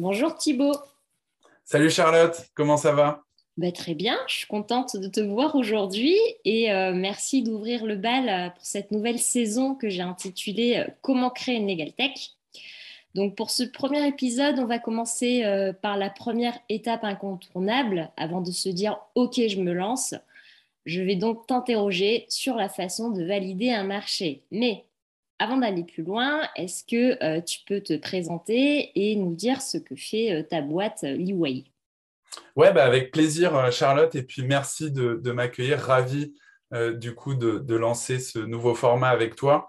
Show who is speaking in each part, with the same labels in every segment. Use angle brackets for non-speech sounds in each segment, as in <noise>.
Speaker 1: Bonjour Thibaut.
Speaker 2: Salut Charlotte, comment ça va?
Speaker 1: Bah, Très bien, je suis contente de te voir aujourd'hui et euh, merci d'ouvrir le bal euh, pour cette nouvelle saison que j'ai intitulée euh, Comment créer une Legal Tech. Donc pour ce premier épisode, on va commencer par la première étape incontournable avant de se dire OK, je me lance. Je vais donc t'interroger sur la façon de valider un marché. Mais avant d'aller plus loin, est-ce que euh, tu peux te présenter et nous dire ce que fait euh, ta boîte euh, Liway
Speaker 2: Ouais, bah avec plaisir, Charlotte. Et puis merci de, m'accueillir. Ravi du coup de, lancer ce nouveau format avec toi.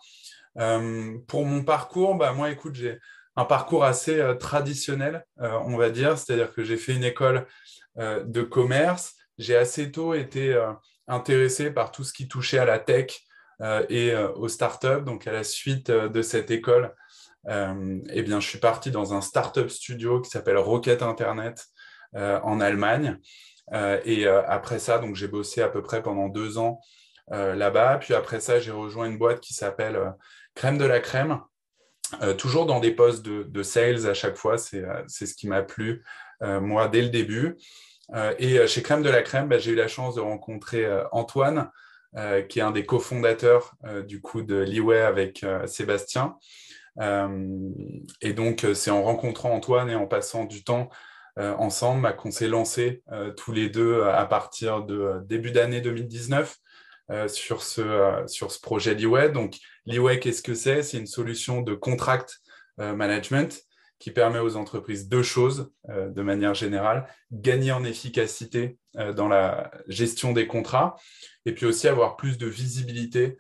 Speaker 2: pour mon parcours, bah, moi, écoute, j'ai un parcours assez traditionnel, on va dire. C'est-à-dire que j'ai fait une école de commerce. J'ai assez tôt été intéressé par tout ce qui touchait à la tech, et euh, aux startups. Donc, à la suite euh, de cette école, eh bien, je suis parti dans un startup studio qui s'appelle Rocket Internet en Allemagne. et après ça, j'ai bossé à peu près pendant deux ans là-bas. Puis après ça, j'ai rejoint une boîte qui s'appelle Crème de la Crème. toujours dans des postes de, sales à chaque fois, c'est ce qui m'a plu, moi, dès le début. et chez Crème de la Crème, bah, j'ai eu la chance de rencontrer Antoine, euh, qui est un des cofondateurs euh, du coup de Liway avec euh, Sébastien. et donc, c'est en rencontrant Antoine et en passant du temps ensemble bah, qu'on s'est lancé tous les deux à partir de début d'année 2019 sur, ce, sur ce projet Liway. Donc, Liway, qu'est-ce que c'est? C'est une solution de contract management qui permet aux entreprises deux choses de manière générale. Gagner en efficacité dans la gestion des contrats et puis aussi avoir plus de visibilité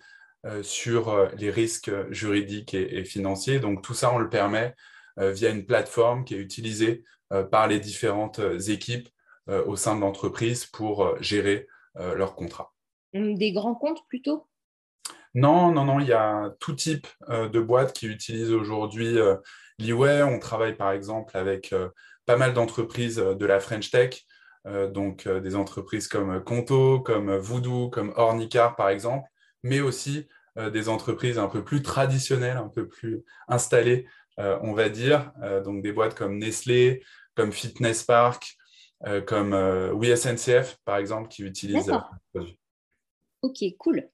Speaker 2: euh, sur euh, les risques juridiques et, financiers. Donc tout ça, on le permet euh, via une plateforme qui est utilisée par les différentes équipes au sein de l'entreprise pour gérer leurs contrats.
Speaker 1: Des grands comptes plutôt?
Speaker 2: Non, non, non, il y a tout type de boîtes qui utilisent aujourd'hui l'e-way. On travaille par exemple avec pas mal d'entreprises de la French Tech, euh, donc euh, des entreprises comme Conto, comme Voodoo, comme Ornicar par exemple, mais aussi euh, des entreprises un peu plus traditionnelles, un peu plus installées, on va dire, donc des boîtes comme Nestlé, comme Fitness Park, comme WeSNCF par exemple, qui utilisent produits.
Speaker 1: Ok, cool.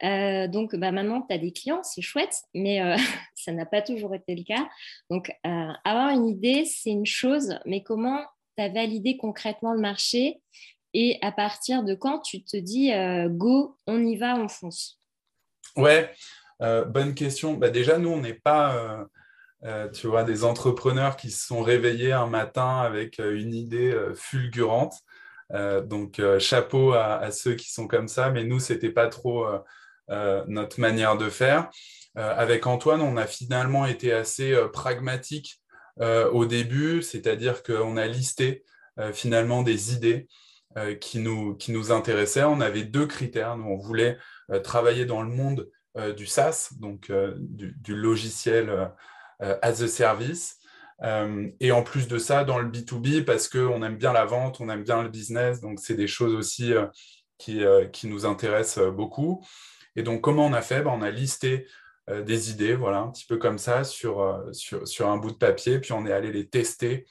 Speaker 1: donc bah, maintenant, tu as des clients, c'est chouette, mais ça n'a pas toujours été le cas. Donc, avoir une idée, c'est une chose, mais comment tu as validé concrètement le marché et à partir de quand tu te dis euh, go, on y va, on fonce?
Speaker 2: Ouais, euh, bonne question. Bah, déjà, nous, on n'est pas, euh, tu vois, des entrepreneurs qui se sont réveillés un matin avec une idée fulgurante. donc, chapeau à, ceux qui sont comme ça, mais nous, ce n'était pas trop notre manière de faire. Avec Antoine, on a finalement été assez pragmatique euh, au début, c'est-à-dire qu'on a listé euh, finalement des idées euh, qui, nous, qui nous intéressaient. On avait deux critères. Nous, on voulait travailler dans le monde du SaaS, donc du, logiciel as a service. et en plus de ça, dans le B2B, parce qu'on aime bien la vente, on aime bien le business, donc c'est des choses aussi qui, qui, nous intéressent beaucoup. Et donc, comment on a fait? Ben, On a listé euh, des idées, voilà, un petit peu comme ça, sur, euh, sur, sur, un bout de papier, puis on est allé les tester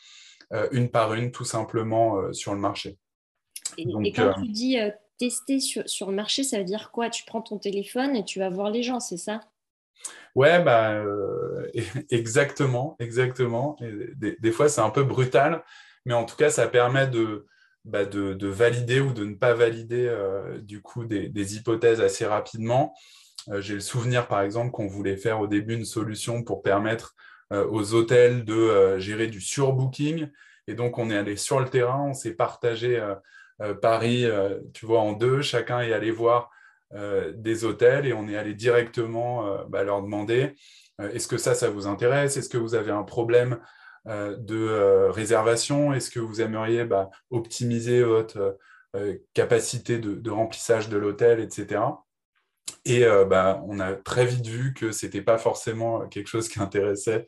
Speaker 2: euh, une par une, tout simplement, sur le marché.
Speaker 1: Et, quand tu dis tester sur, sur, le marché, ça veut dire quoi? Tu prends ton téléphone et tu vas voir les gens, c'est ça?
Speaker 2: Ouais, bah, <laughs> exactement, exactement. Des, des, fois, c'est un peu brutal, mais en tout cas, ça permet de, bah, de, de, valider ou de ne pas valider du coup des, des, hypothèses assez rapidement. Euh, j'ai le souvenir, par exemple, qu'on voulait faire au début une solution pour permettre euh, aux hôtels de euh, gérer du surbooking. Et donc, on est allé sur le terrain, on s'est partagé Paris, tu vois, en deux. Chacun est allé voir des hôtels et on est allé directement bah, leur demander est-ce que ça, ça vous intéresse? Est-ce que vous avez un problème de réservation? Est-ce que vous aimeriez bah, optimiser votre capacité de, remplissage de l'hôtel, etc. Et euh, bah, on a très vite vu que ce n'était pas forcément quelque chose qui intéressait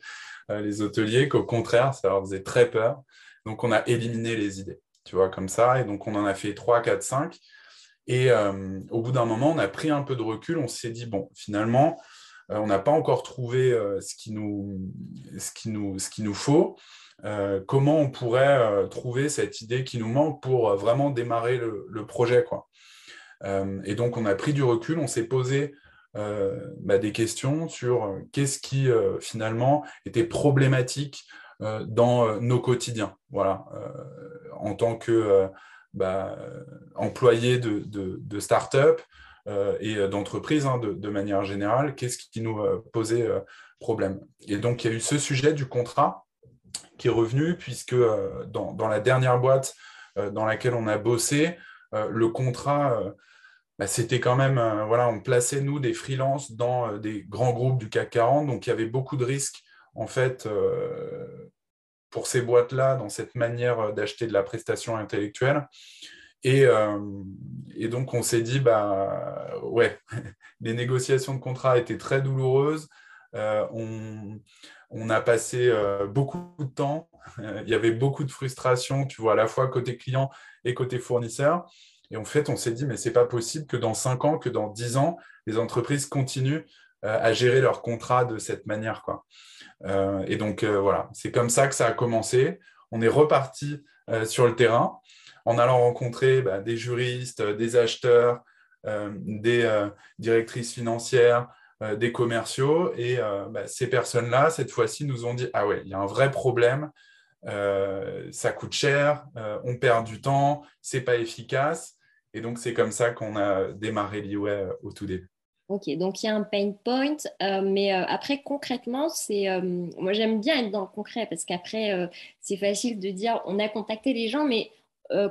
Speaker 2: euh, les hôteliers, qu'au contraire, ça leur faisait très peur. Donc, on a éliminé les idées, tu vois, comme ça. Et donc, on en a fait 3, 4, 5. Et euh, au bout d'un moment, on a pris un peu de recul. On s'est dit, bon, finalement, on n'a pas encore trouvé ce, qui nous, ce, qui nous, ce qui nous faut. comment on pourrait trouver cette idée qui nous manque pour vraiment démarrer le, projet quoi. Et donc, on a pris du recul, on s'est posé bah, des questions sur qu'est-ce qui finalement était problématique dans nos quotidiens. Voilà, en tant que bah, employé de, de, start-up et d'entreprise hein, de, manière générale, qu'est-ce qui nous posait problème. Et donc, il y a eu ce sujet du contrat qui est revenu, puisque dans, la dernière boîte dans laquelle on a bossé, le contrat, bah, c'était quand même, voilà, on plaçait, nous, des freelances dans des grands groupes du CAC 40, donc il y avait beaucoup de risques, en fait, pour ces boîtes-là dans cette manière euh, d'acheter de la prestation intellectuelle. Et, euh, donc, on s'est dit, bah, ouais, <laughs> les négociations de contrat étaient très douloureuses. Euh, on, a passé beaucoup de temps. il y avait beaucoup de frustration, tu vois, à la fois côté client et côté fournisseur. Et en fait, on s'est dit, mais c'est pas possible que dans 5 ans, que dans 10 ans, les entreprises continuent à gérer leurs contrats de cette manière. Quoi. Euh, et donc, euh, voilà, c'est comme ça que ça a commencé. On est reparti euh, sur le terrain en allant rencontrer bah, des juristes, des acheteurs, des directrices financières, des commerciaux. Et bah, ces personnes-là, cette fois-ci, nous ont dit, ah ouais, il y a un vrai problème. ça coûte cher, on perd du temps, c'est pas efficace. Et donc, c'est comme ça qu'on a démarré l'IWay au tout début.
Speaker 1: Ok, donc il y a un pain point, euh, mais euh, après concrètement, c'est euh, moi j'aime bien être dans le concret parce qu'après c'est facile de dire on a contacté les gens, mais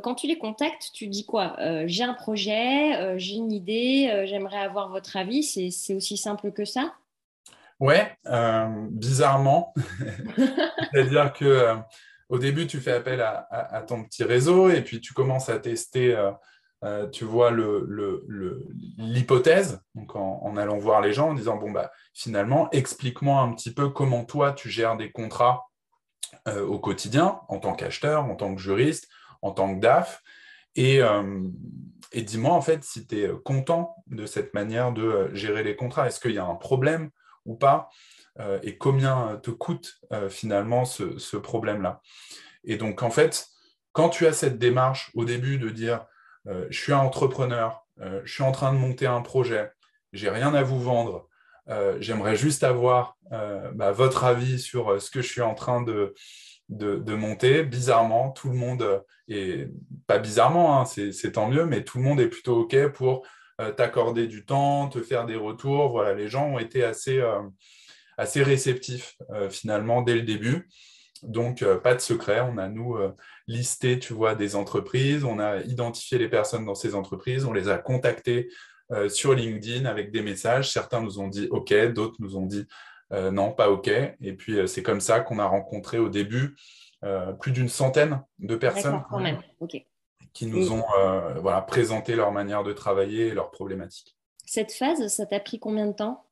Speaker 1: quand tu les contactes, tu dis quoi? J'ai un projet, j'ai une idée, j'aimerais avoir votre avis. C'est aussi simple que ça?
Speaker 2: Ouais, bizarrement, <laughs> c'est-à-dire que au début tu fais appel à, ton petit réseau et puis tu commences à tester euh, tu vois l'hypothèse, donc en, allant voir les gens, en disant, bon, bah, finalement, explique-moi un petit peu comment toi, tu gères des contrats euh, au quotidien, en tant qu'acheteur, en tant que juriste, en tant que DAF, et, euh, dis-moi, en fait, si tu es content de cette manière de gérer les contrats. Est-ce qu'il y a un problème ou pas Et combien te coûte finalement ce, problème-là? Et donc, en fait, quand tu as cette démarche au début de dire, euh, je suis un entrepreneur, euh, je suis en train de monter un projet, j'ai rien à vous vendre, euh, j'aimerais juste avoir bah, votre avis sur ce que je suis en train de, de, monter. Bizarrement, tout le monde, et pas bizarrement, hein, c'est tant mieux, mais tout le monde est plutôt OK pour t'accorder du temps, te faire des retours. Voilà, les gens ont été assez, assez réceptifs finalement dès le début. Donc, euh, pas de secret. On a, nous, euh, listé, tu vois, des entreprises. On a identifié les personnes dans ces entreprises. On les a contactées euh, sur LinkedIn avec des messages. Certains nous ont dit OK, d'autres nous ont dit non, pas OK. Et puis, c'est comme ça qu'on a rencontré au début plus d'une centaine de personnes qui nous ont voilà, présenté leur manière de travailler et leurs problématiques.
Speaker 1: Cette phase, ça t'a pris combien de temps?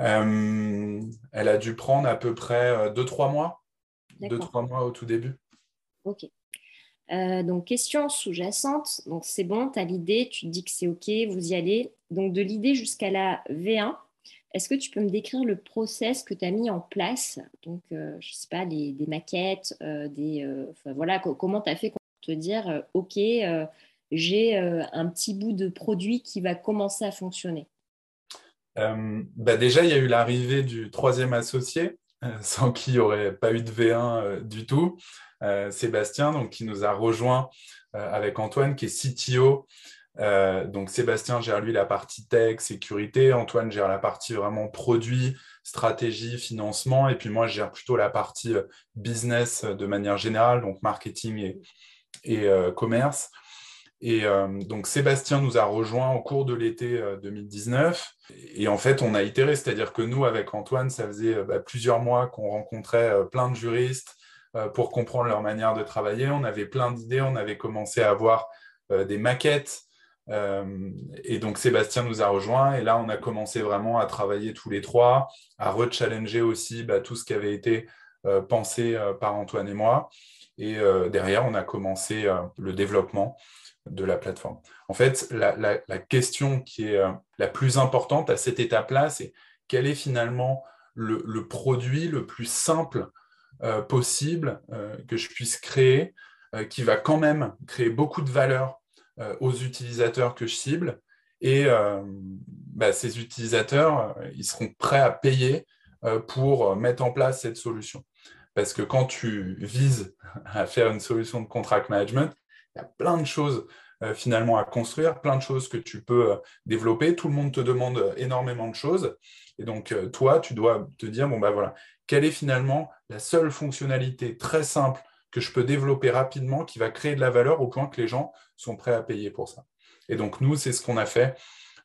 Speaker 2: Euh, elle a dû prendre à peu près 2-3 euh, mois. 2-3 mois au tout début.
Speaker 1: Ok. Euh, donc, question sous-jacente. Donc, c'est bon, tu as l'idée, tu te dis que c'est OK, vous y allez. Donc, de l'idée jusqu'à la V1, est-ce que tu peux me décrire le process que tu as mis en place? Donc, je ne sais pas, des maquettes, des, voilà, comment tu as fait pour te dire OK, j'ai un petit bout de produit qui va commencer à fonctionner?
Speaker 2: Euh, bah déjà, il y a eu l'arrivée du troisième associé, euh, <laughs> sans qui il n'y aurait pas eu de V1 euh, du tout, Sébastien, qui nous a rejoint avec Antoine, qui est CTO. Donc Sébastien gère lui la partie tech, sécurité, Antoine gère la partie vraiment produit, stratégie, financement, et puis moi je gère plutôt la partie business de manière générale, donc marketing et, commerce. Et euh, donc Sébastien nous a rejoint au cours de l'été 2019. Euh, et en fait, on a itéré, c'est-à-dire que nous, avec Antoine, ça faisait euh, bah, plusieurs mois qu'on rencontrait plein de juristes pour comprendre leur manière de travailler. On avait plein d'idées, on avait commencé à avoir des maquettes. Et donc Sébastien nous a rejoint. Et là, on a commencé vraiment à travailler tous les trois, à rechallenger aussi bah, tout ce qui avait été pensé par Antoine et moi. Et derrière, on a commencé le développement de la plateforme. En fait, la, question qui est la plus importante à cette étape-là, c'est quel est finalement le, produit le plus simple possible que je puisse créer, qui va quand même créer beaucoup de valeur aux utilisateurs que je cible. Et bah, ces utilisateurs, ils seront prêts à payer pour mettre en place cette solution. Parce que quand tu vises <laughs> à faire une solution de contract management, il y a plein de choses euh, finalement à construire, plein de choses que tu peux euh, développer. Tout le monde te demande énormément de choses. Et donc, euh, toi, tu dois te dire, bon, bah voilà, quelle est finalement la seule fonctionnalité très simple que je peux développer rapidement qui va créer de la valeur au point que les gens sont prêts à payer pour ça. Et donc, nous, c'est ce qu'on a fait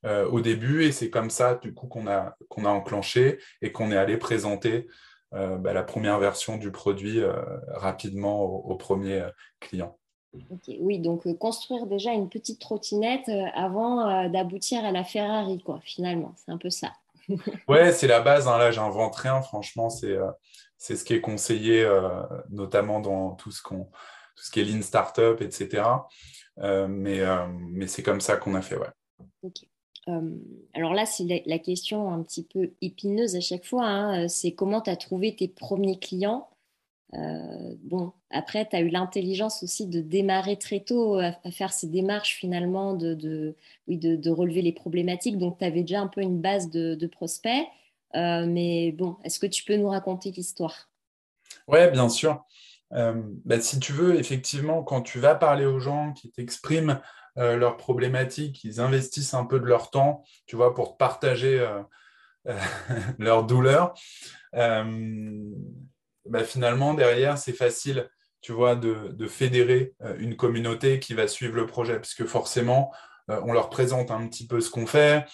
Speaker 2: au début et c'est comme ça, du coup, qu'on a, qu'on a enclenché et qu'on est allé présenter euh, bah, la première version du produit euh, rapidement au, premier euh, client.
Speaker 1: oui, donc construire déjà une petite trottinette avant d'aboutir à la Ferrari, quoi, finalement. C'est un peu ça.
Speaker 2: ouais, c'est la base. Hein. Là, j'invente rien. Franchement, c'est c'est ce qui est conseillé, notamment dans tout ce, qu'on, tout ce qui est lean startup, etc. mais mais c'est comme ça qu'on a fait, ouais.
Speaker 1: Euh, alors là, c'est la, question un petit peu épineuse à chaque fois. Hein. Euh, c'est comment tu as trouvé tes premiers clients? Euh, bon, après, tu as eu l'intelligence aussi de démarrer très tôt à, faire ces démarches finalement, de, oui, de, relever les problématiques. Donc, tu avais déjà un peu une base de, prospects. Mais bon, est-ce que tu peux nous raconter l'histoire?
Speaker 2: Oui, bien sûr. Bah, si tu veux, effectivement, quand tu vas parler aux gens qui t'expriment euh, leurs problématiques, ils investissent un peu de leur temps, tu vois, pour partager euh, <laughs> euh, leur douleur. Bah, finalement, derrière, c'est facile, tu vois, de, fédérer une communauté qui va suivre le projet, puisque forcément, on leur présente un petit peu ce qu'on fait,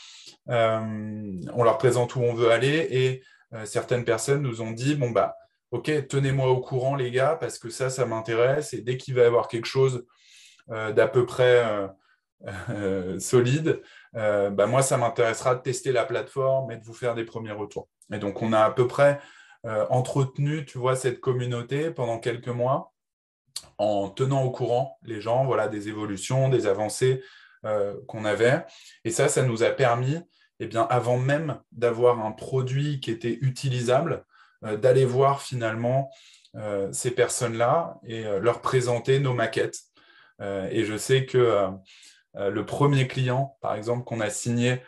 Speaker 2: on leur présente où on veut aller, et certaines personnes nous ont dit, bon, bah, ok, tenez-moi au courant, les gars, parce que ça, ça m'intéresse, et dès qu'il va y avoir quelque chose euh, d'à peu près euh, <laughs> euh, solide, bah, moi, ça m'intéressera de tester la plateforme et de vous faire des premiers retours. Et donc, on a à peu près entretenu, tu vois, cette communauté pendant quelques mois en tenant au courant les gens, voilà, des évolutions, des avancées qu'on avait. Et ça, ça nous a permis, eh bien, avant même d'avoir un produit qui était utilisable, d'aller voir finalement ces personnes-là et leur présenter nos maquettes. Euh, et je sais que euh, euh, le premier client, par exemple, qu'on a signé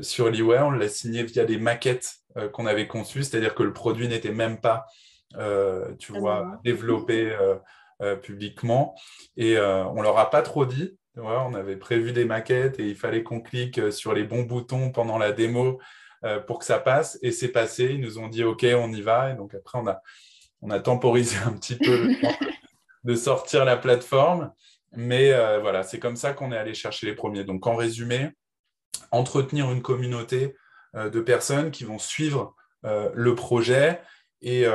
Speaker 2: sur l'eWay, on l'a signé via des maquettes qu'on avait conçues, c'est-à-dire que le produit n'était même pas, tu ah vois, développé publiquement. Et on ne leur a pas trop dit. On avait prévu des maquettes et il fallait qu'on clique sur les bons boutons pendant la démo pour que ça passe. Et c'est passé. Ils nous ont dit OK, on y va. Et donc après, on a, on a temporisé <laughs> un petit peu le temps de sortir la plateforme. Mais euh, voilà, c'est comme ça qu'on est allé chercher les premiers. Donc, en résumé, entretenir une communauté euh, de personnes qui vont suivre euh, le projet et,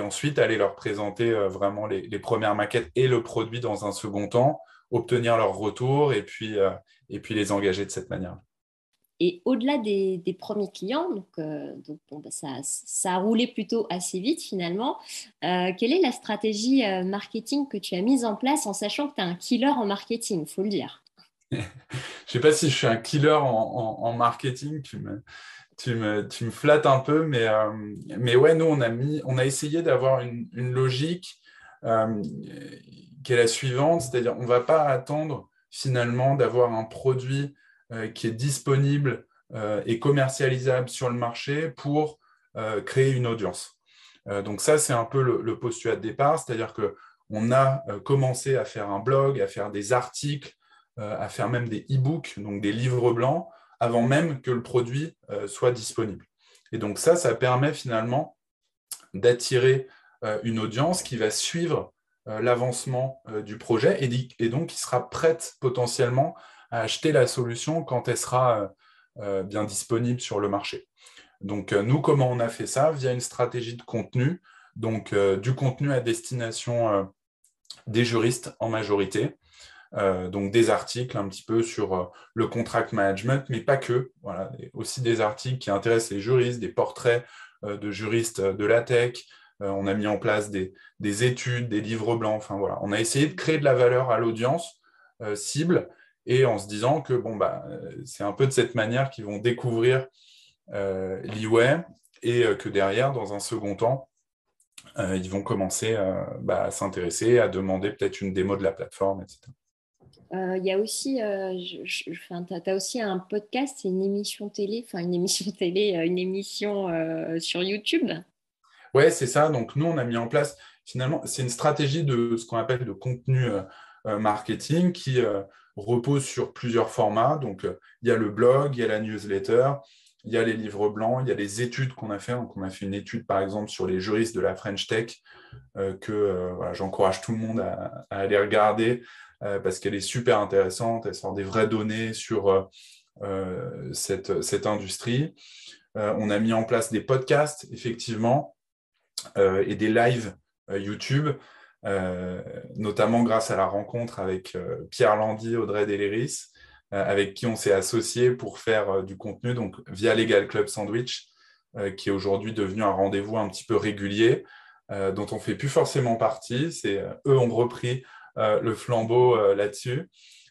Speaker 2: ensuite aller leur présenter vraiment les, premières maquettes et le produit dans un second temps, obtenir leur retour et puis, et puis les engager de cette manière.
Speaker 1: Et au-delà des, premiers clients, donc, euh, bah, ça, a roulé plutôt assez vite finalement. Euh, quelle est la stratégie euh, marketing que tu as mise en place en sachant que tu es un killer en marketing, il faut le dire? <laughs>
Speaker 2: Je ne sais pas si je suis un killer en, marketing, tu me, tu, me, tu me, flattes un peu, mais, mais ouais, nous, on a, mis, on a essayé d'avoir une, une, logique qui est la suivante, c'est-à-dire on ne va pas attendre finalement d'avoir un produit euh, qui est disponible euh, et commercialisable sur le marché pour euh, créer une audience. donc ça, c'est un peu le, postulat de départ, c'est-à-dire qu'on a commencé à faire un blog, à faire des articles, à faire même des e-books, donc des livres blancs, avant même que le produit soit disponible. Et donc ça, ça permet finalement d'attirer une audience qui va suivre l'avancement du projet et, donc qui sera prête potentiellement à acheter la solution quand elle sera euh, euh, bien disponible sur le marché. Donc, euh, nous, comment on a fait ça? Via une stratégie de contenu, donc du contenu à destination des juristes en majorité. donc des articles un petit peu sur le contract management, mais pas que. Voilà, aussi des articles qui intéressent les juristes, des portraits de juristes de la tech. On a mis en place des, des, études, des livres blancs. Enfin voilà, on a essayé de créer de la valeur à l'audience cible et en se disant que bon, bah, c'est un peu de cette manière qu'ils vont découvrir l'e-way et que derrière, dans un second temps, ils vont commencer bah, à s'intéresser, à demander peut-être une démo de la plateforme, etc.
Speaker 1: Il y a aussi, tu as, aussi un podcast, une émission télé, enfin une émission télé, une émission sur YouTube.
Speaker 2: Ouais, c'est ça. Donc nous, on a mis en place, finalement, c'est une stratégie de ce qu'on appelle de contenu marketing qui repose sur plusieurs formats. Donc il y a le blog, il y a la newsletter, il y a les livres blancs, il y a les études qu'on a fait. Donc on a fait une étude, par exemple, sur les juristes de la French Tech que j'encourage tout le monde à aller regarder. Euh, parce qu'elle est super intéressante, elle sort des vraies données sur euh, euh, cette, industrie. on a mis en place des podcasts, effectivement, et des lives YouTube, notamment grâce à la rencontre avec Pierre Landy, Audrey Deléris, avec qui on s'est associé pour faire du contenu, donc via Legal Club Sandwich, qui est aujourd'hui devenu un rendez-vous un petit peu régulier, dont on ne fait plus forcément partie. C'est eux ont repris euh, le flambeau euh, là-dessus.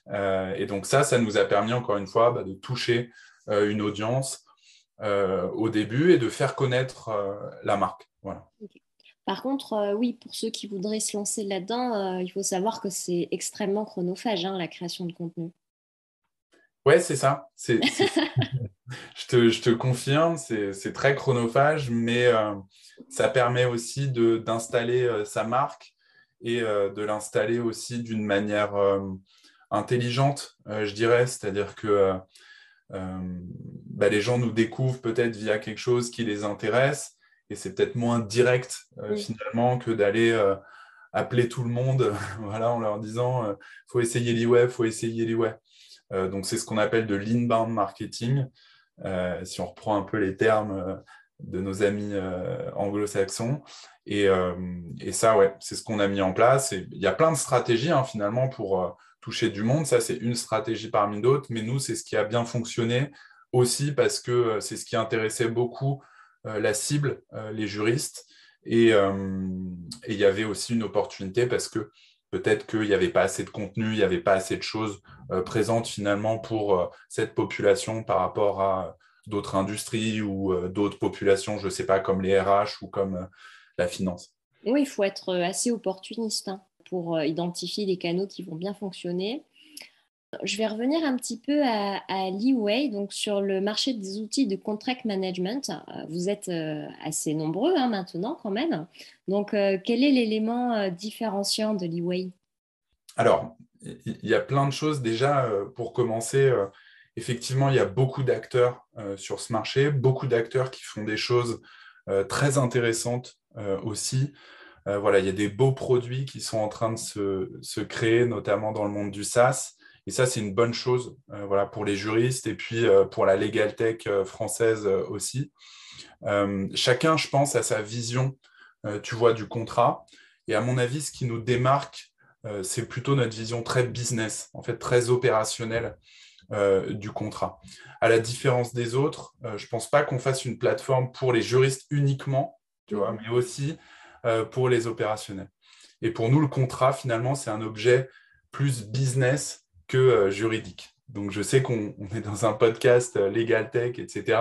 Speaker 2: Euh, et donc ça, ça nous a permis encore une fois bah, de toucher une audience au début et de faire connaître la marque. Voilà.
Speaker 1: Par contre, oui, pour ceux qui voudraient se lancer là-dedans, il faut savoir que c'est extrêmement chronophage, hein, la création de contenu.
Speaker 2: Ouais, c'est ça. <laughs> je, te, je, te, confirme, c'est très chronophage, mais ça permet aussi d'installer sa marque et euh, de l'installer aussi d'une manière euh, intelligente, euh, je dirais. C'est-à-dire que bah, les gens nous découvrent peut-être via quelque chose qui les intéresse et c'est peut-être moins direct finalement que d'aller appeler tout le monde <laughs> voilà, en leur disant il faut essayer l'e-web, faut essayer l'e-web. donc c'est ce qu'on appelle de l'inbound marketing. si on reprend un peu les termes de nos amis anglo-saxons. Euh, et, ça, ouais, c'est ce qu'on a mis en place. Et il y a plein de stratégies hein, finalement pour euh, toucher du monde. Ça, c'est une stratégie parmi d'autres. Mais nous, c'est ce qui a bien fonctionné aussi parce que euh, c'est ce qui intéressait beaucoup la cible, les juristes. Et il y avait aussi une opportunité parce que peut-être qu'il n'y avait pas assez de contenu, il n'y avait pas assez de choses présentes finalement pour cette population par rapport à d'autres industries ou d'autres populations, je ne sais pas, comme les RH ou comme la finance.
Speaker 1: Oui, il faut être euh, assez opportuniste hein, pour euh, identifier les canaux qui vont bien fonctionner. Je vais revenir un petit peu à, à Leeway, donc sur le marché des outils de contract management. Euh, vous êtes assez nombreux hein, maintenant quand même. Donc, quel est l'élément différenciant de Leeway?
Speaker 2: Alors, il y a plein de choses. Déjà, pour commencer, effectivement, il y a beaucoup d'acteurs sur ce marché, beaucoup d'acteurs qui font des choses très intéressantes euh, aussi. Euh, voilà, il y a des beaux produits qui sont en train de se, créer, notamment dans le monde du SaaS. Et ça, c'est une bonne chose euh, voilà, pour les juristes et puis pour la legal tech française aussi. chacun, je pense, a sa vision, tu vois, du contrat. Et à mon avis, ce qui nous démarque, c'est plutôt notre vision très business, en fait, très opérationnelle du contrat. À la différence des autres, je ne pense pas qu'on fasse une plateforme pour les juristes uniquement tu vois, mais aussi euh, pour les opérationnels. Et pour nous, le contrat, finalement, c'est un objet plus business que euh, juridique. Donc, je sais qu'on est dans un podcast euh, Legal Tech, etc.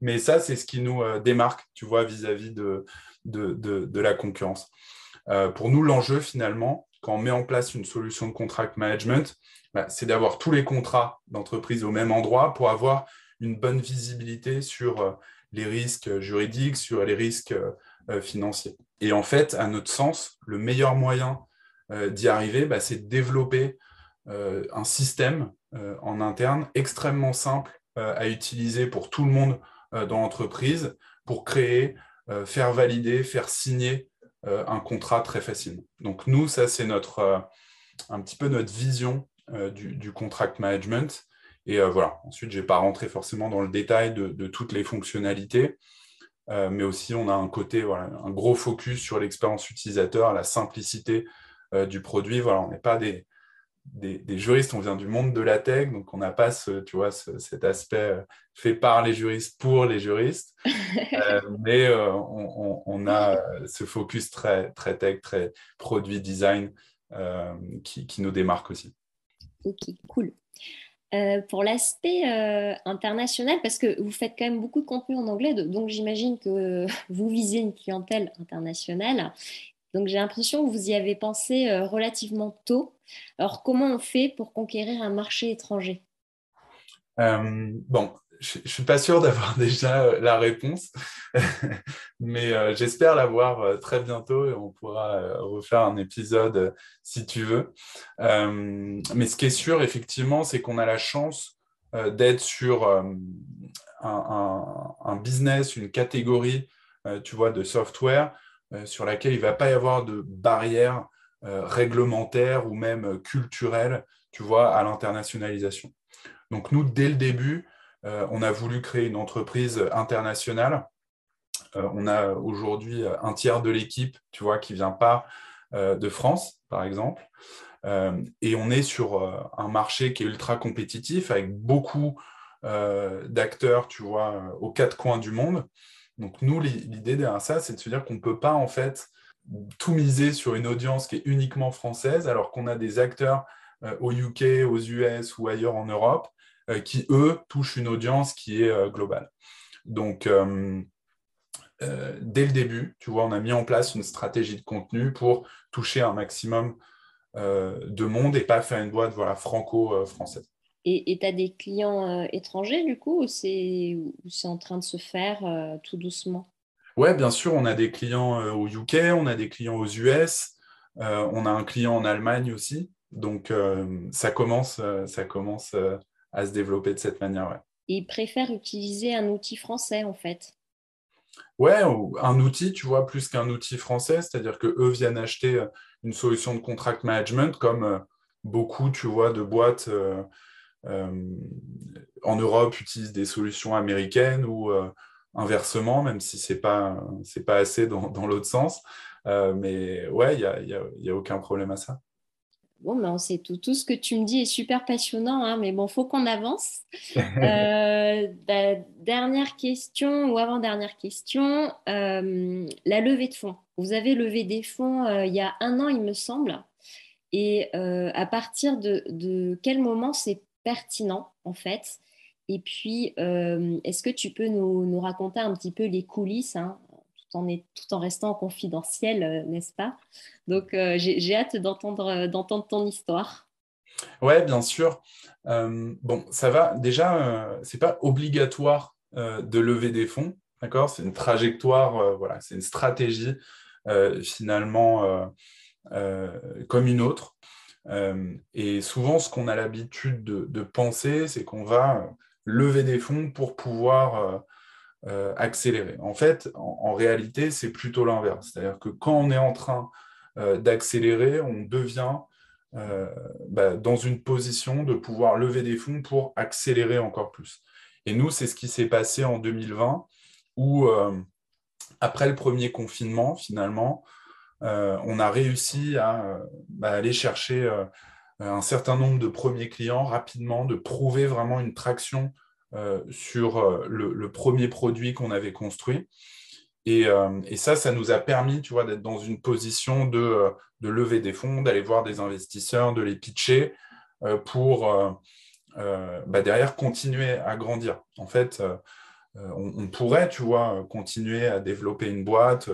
Speaker 2: Mais ça, c'est ce qui nous démarque, tu vois, vis-à-vis de, de, de, la concurrence. pour nous, l'enjeu, finalement, quand on met en place une solution de contract management, bah, c'est d'avoir tous les contrats d'entreprise au même endroit pour avoir une bonne visibilité sur les risques juridiques, sur les risques euh, financiers. Et en fait, à notre sens, le meilleur moyen euh, d'y arriver, bah, c'est de développer euh, un système en interne extrêmement simple à utiliser pour tout le monde dans l'entreprise pour créer, faire valider, faire signer un contrat très facilement. Donc nous, ça c'est notre un petit peu notre vision du, du, contract management. Et euh, voilà, ensuite, je n'ai pas rentré forcément dans le détail de, toutes les fonctionnalités, euh, mais aussi on a un côté, voilà, un gros focus sur l'expérience utilisateur, la simplicité euh, du produit. Voilà, on n'est pas des, des, juristes, on vient du monde de la tech, donc on n'a pas ce, tu vois, cet aspect fait par les juristes pour les juristes, <laughs> mais on, on, a ce focus très, très tech, très produit design qui, qui nous démarque aussi.
Speaker 1: Ok, cool. Euh, pour l'aspect euh, international, parce que vous faites quand même beaucoup de contenu en anglais, donc j'imagine que <laughs> vous visez une clientèle internationale. Donc j'ai l'impression que vous y avez pensé euh, relativement tôt. Alors comment on fait pour conquérir un marché étranger?
Speaker 2: Bon, je ne suis pas sûr d'avoir <laughs> déjà euh, la réponse, <laughs> mais euh, j'espère l'avoir euh, très bientôt et on pourra refaire un épisode si tu veux. mais ce qui est sûr, effectivement, c'est qu'on a la chance d'être sur un, business, une catégorie, tu vois, de software sur laquelle il ne va pas y avoir de barrières réglementaires ou même culturelles, tu vois, à l'internationalisation. Donc nous, dès le début, euh, on a voulu créer une entreprise internationale. Euh, on a aujourd'hui un tiers de l'équipe, tu vois, qui vient pas euh, de France, par exemple. et on est sur un marché qui est ultra compétitif avec beaucoup d'acteurs, tu vois, aux quatre coins du monde. Donc nous, l'idée derrière ça, c'est de se dire qu'on ne peut pas en fait tout miser sur une audience qui est uniquement française, alors qu'on a des acteurs au UK, aux US ou ailleurs en Europe euh, qui, eux, touchent une audience qui est euh, globale. Donc, euh, dès le début, tu vois, on a mis en place une stratégie de contenu pour toucher un maximum de monde et pas faire une boîte voilà, franco-française.
Speaker 1: Et tu as des clients étrangers, du coup, ou c'est en train de se faire tout doucement?
Speaker 2: Ouais, bien sûr, on a des clients au UK, on a des clients aux US, on a un client en Allemagne aussi. Donc, ça commence, ça commence à se développer de cette manière. Ouais.
Speaker 1: ils préfèrent utiliser un outil français, en fait.
Speaker 2: Ouais, un outil, tu vois, plus qu'un outil français, c'est-à-dire qu'eux viennent acheter euh, une solution de contract management comme euh, beaucoup, tu vois, de boîtes euh, en Europe utilisent des solutions américaines ou inversement, même si ce n'est pas, pas assez dans, dans l'autre sens. mais ouais, il n'y a, y a, y a aucun problème à ça.
Speaker 1: Bon, ben, c'est tout. Tout ce que tu me dis est super passionnant, hein, mais bon, faut qu'on avance. <laughs> euh, bah, dernière question ou avant-dernière question, euh, la levée de fonds. Vous avez levé des fonds euh, il y a un an, il me semble. Et euh, à partir de, de quel moment c'est pertinent, en fait Et puis, est-ce que tu peux nous, raconter un petit peu les coulisses hein, tout en restant confidentiel, euh, n'est-ce pas? Donc, euh, j'ai hâte d'entendre euh, d'entendre ton histoire.
Speaker 2: Ouais, bien sûr. bon, ça va. Déjà, c'est pas obligatoire de lever des fonds, d'accord? C'est une trajectoire, voilà, c'est une stratégie finalement comme une autre. Et souvent, ce qu'on a l'habitude de, penser, c'est qu'on va lever des fonds pour pouvoir euh, accélérer. En fait, en, réalité, c'est plutôt l'inverse. C'est-à-dire que quand on est en train euh, d'accélérer, on devient euh, bah, dans une position de pouvoir lever des fonds pour accélérer encore plus. Et nous, c'est ce qui s'est passé en 2020, où après le premier confinement, finalement, on a réussi à bah, aller chercher un certain nombre de premiers clients rapidement, de prouver vraiment une traction euh, sur euh, le, premier produit qu'on avait construit. Euh, et, ça, ça nous a permis, tu vois, d'être dans une position de, de lever des fonds, d'aller voir des investisseurs, de les pitcher pour bah, derrière continuer à grandir. En fait, on, pourrait, tu vois, continuer à développer une boîte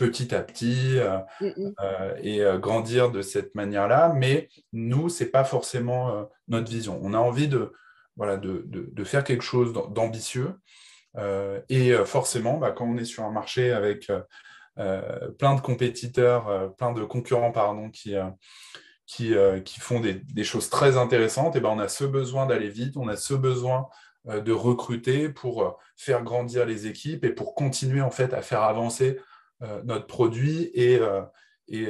Speaker 2: petit à petit mm, mm. et grandir de cette manière-là, mais nous, ce n'est pas forcément notre vision. On a envie de, voilà, de, de, faire quelque chose d'ambitieux. Euh, et euh, forcément, bah, quand on est sur un marché avec euh, plein de compétiteurs, plein de concurrents pardon, qui, qui, qui font des, des, choses très intéressantes, et ben, on a ce besoin d'aller vite, on a ce besoin de recruter pour faire grandir les équipes et pour continuer en fait à faire avancer notre produit et, et,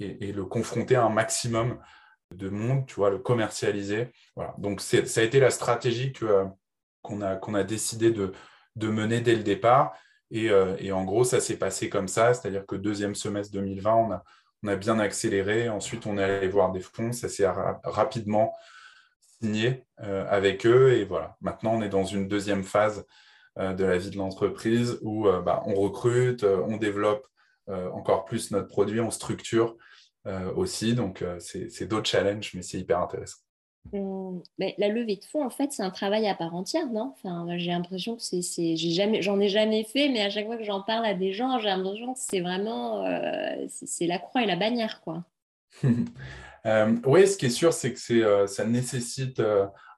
Speaker 2: et, et, le confronter à un maximum de monde, tu vois, le commercialiser. Voilà. Donc, ça a été la stratégie euh, qu'on a, qu'on a décidé de, de, mener dès le départ. Et, euh, et en gros, ça s'est passé comme ça, c'est-à-dire que deuxième semestre 2020, on a, on a bien accéléré. Ensuite, on est allé voir des fonds. Ça s'est rapidement signé euh, avec eux. Et voilà, maintenant, on est dans une deuxième phase de la vie de l'entreprise où bah, on recrute, on développe encore plus notre produit, on structure. Euh, aussi. Donc, euh, c'est d'autres challenges, mais c'est hyper intéressant.
Speaker 1: Hum, la levée de fonds, en fait, c'est un travail à part entière, non? Enfin, J'ai l'impression que c'est, j'en ai jamais fait, mais à chaque fois que j'en parle à des gens, j'ai l'impression que c'est vraiment, euh, c'est, la croix et la bannière, quoi. <laughs>
Speaker 2: Euh, oui, ce qui est sûr, c'est que euh, ça nécessite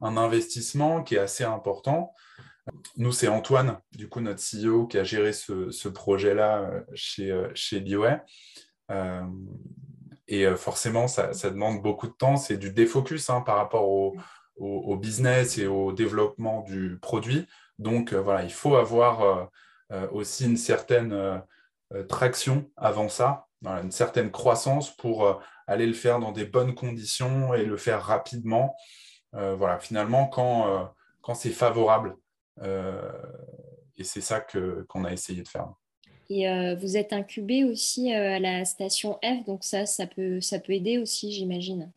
Speaker 2: un investissement qui est assez important. Nous, c'est Antoine, du coup, notre CEO, qui a géré ce, projet-là chez, chez et euh, forcément, ça, demande beaucoup de temps. C'est du défocus hein, par rapport au, business et au développement du produit. Donc, euh, voilà, il faut avoir euh, aussi une certaine traction avant ça, une certaine croissance pour aller le faire dans des bonnes conditions et le faire rapidement. voilà, finalement, quand, quand c'est favorable. Et c'est ça qu'on a essayé de faire.
Speaker 1: Et euh, vous êtes incubé aussi euh, à la station F, donc ça, ça peut, ça peut aider aussi, j'imagine.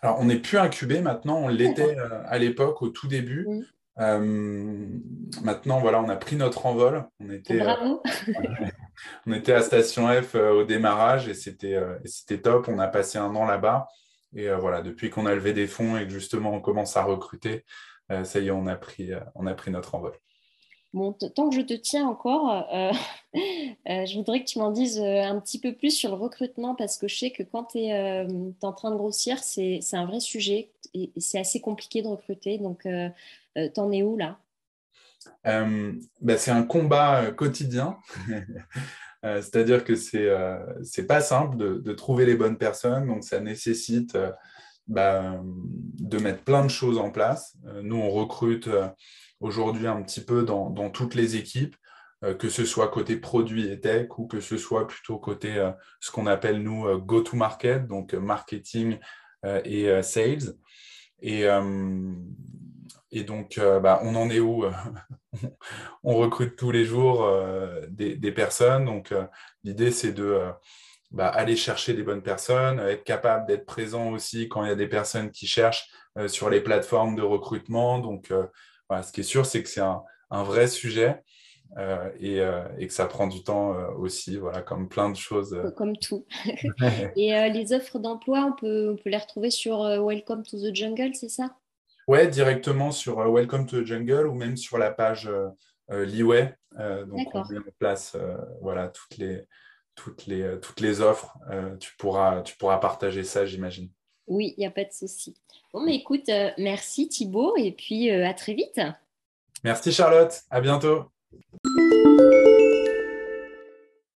Speaker 2: Alors, on n'est plus incubé maintenant, on l'était euh, à l'époque, au tout début. maintenant, voilà, on a pris notre envol. On était,
Speaker 1: Bravo. <laughs>
Speaker 2: on était à Station F au démarrage et c'était top. On a passé un an là-bas. Et voilà, depuis qu'on a levé des fonds et que justement on commence à recruter, ça y est, on a pris, on a pris notre envol.
Speaker 1: Bon, tant que je te tiens encore, euh, <laughs> euh, je voudrais que tu m'en dises euh, un petit peu plus sur le recrutement parce que je sais que quand tu es, en train de grossir, c'est un vrai sujet et, c'est assez compliqué de recruter. Donc, t'en es où là?
Speaker 2: Ben, C'est un combat quotidien. <laughs> C'est-à-dire que c'est n'est pas simple de, de, trouver les bonnes personnes, donc ça nécessite ben, de mettre plein de choses en place. nous, on recrute aujourd'hui un petit peu dans, toutes les équipes, euh, que ce soit côté produit et tech ou que ce soit plutôt côté euh, ce qu'on appelle nous euh, go-to-market, donc marketing et sales. Et, et donc, bah, on en est où <laughs> On recrute tous les jours des, personnes. Donc, l'idée, c'est de bah, aller chercher des bonnes personnes, être capable d'être présent aussi quand il y a des personnes qui cherchent sur les plateformes de recrutement. Donc, ce qui est sûr, c'est que c'est un, vrai sujet euh, euh, et, que ça prend du temps euh, aussi, voilà, comme plein de choses.
Speaker 1: Comme tout. <laughs> et les offres d'emploi, on peut, on peut les retrouver sur Welcome to the Jungle, c'est ça?
Speaker 2: Ouais, directement sur Welcome to the Jungle ou même sur la page Liway. donc, on met en place voilà, toutes, les, toutes, les, toutes les offres. tu, pourras, tu pourras partager ça, j'imagine.
Speaker 1: Oui, il n'y a pas de souci. Bon, mais écoute, euh, merci Thibaut et puis euh, à très vite.
Speaker 2: Merci Charlotte, à bientôt.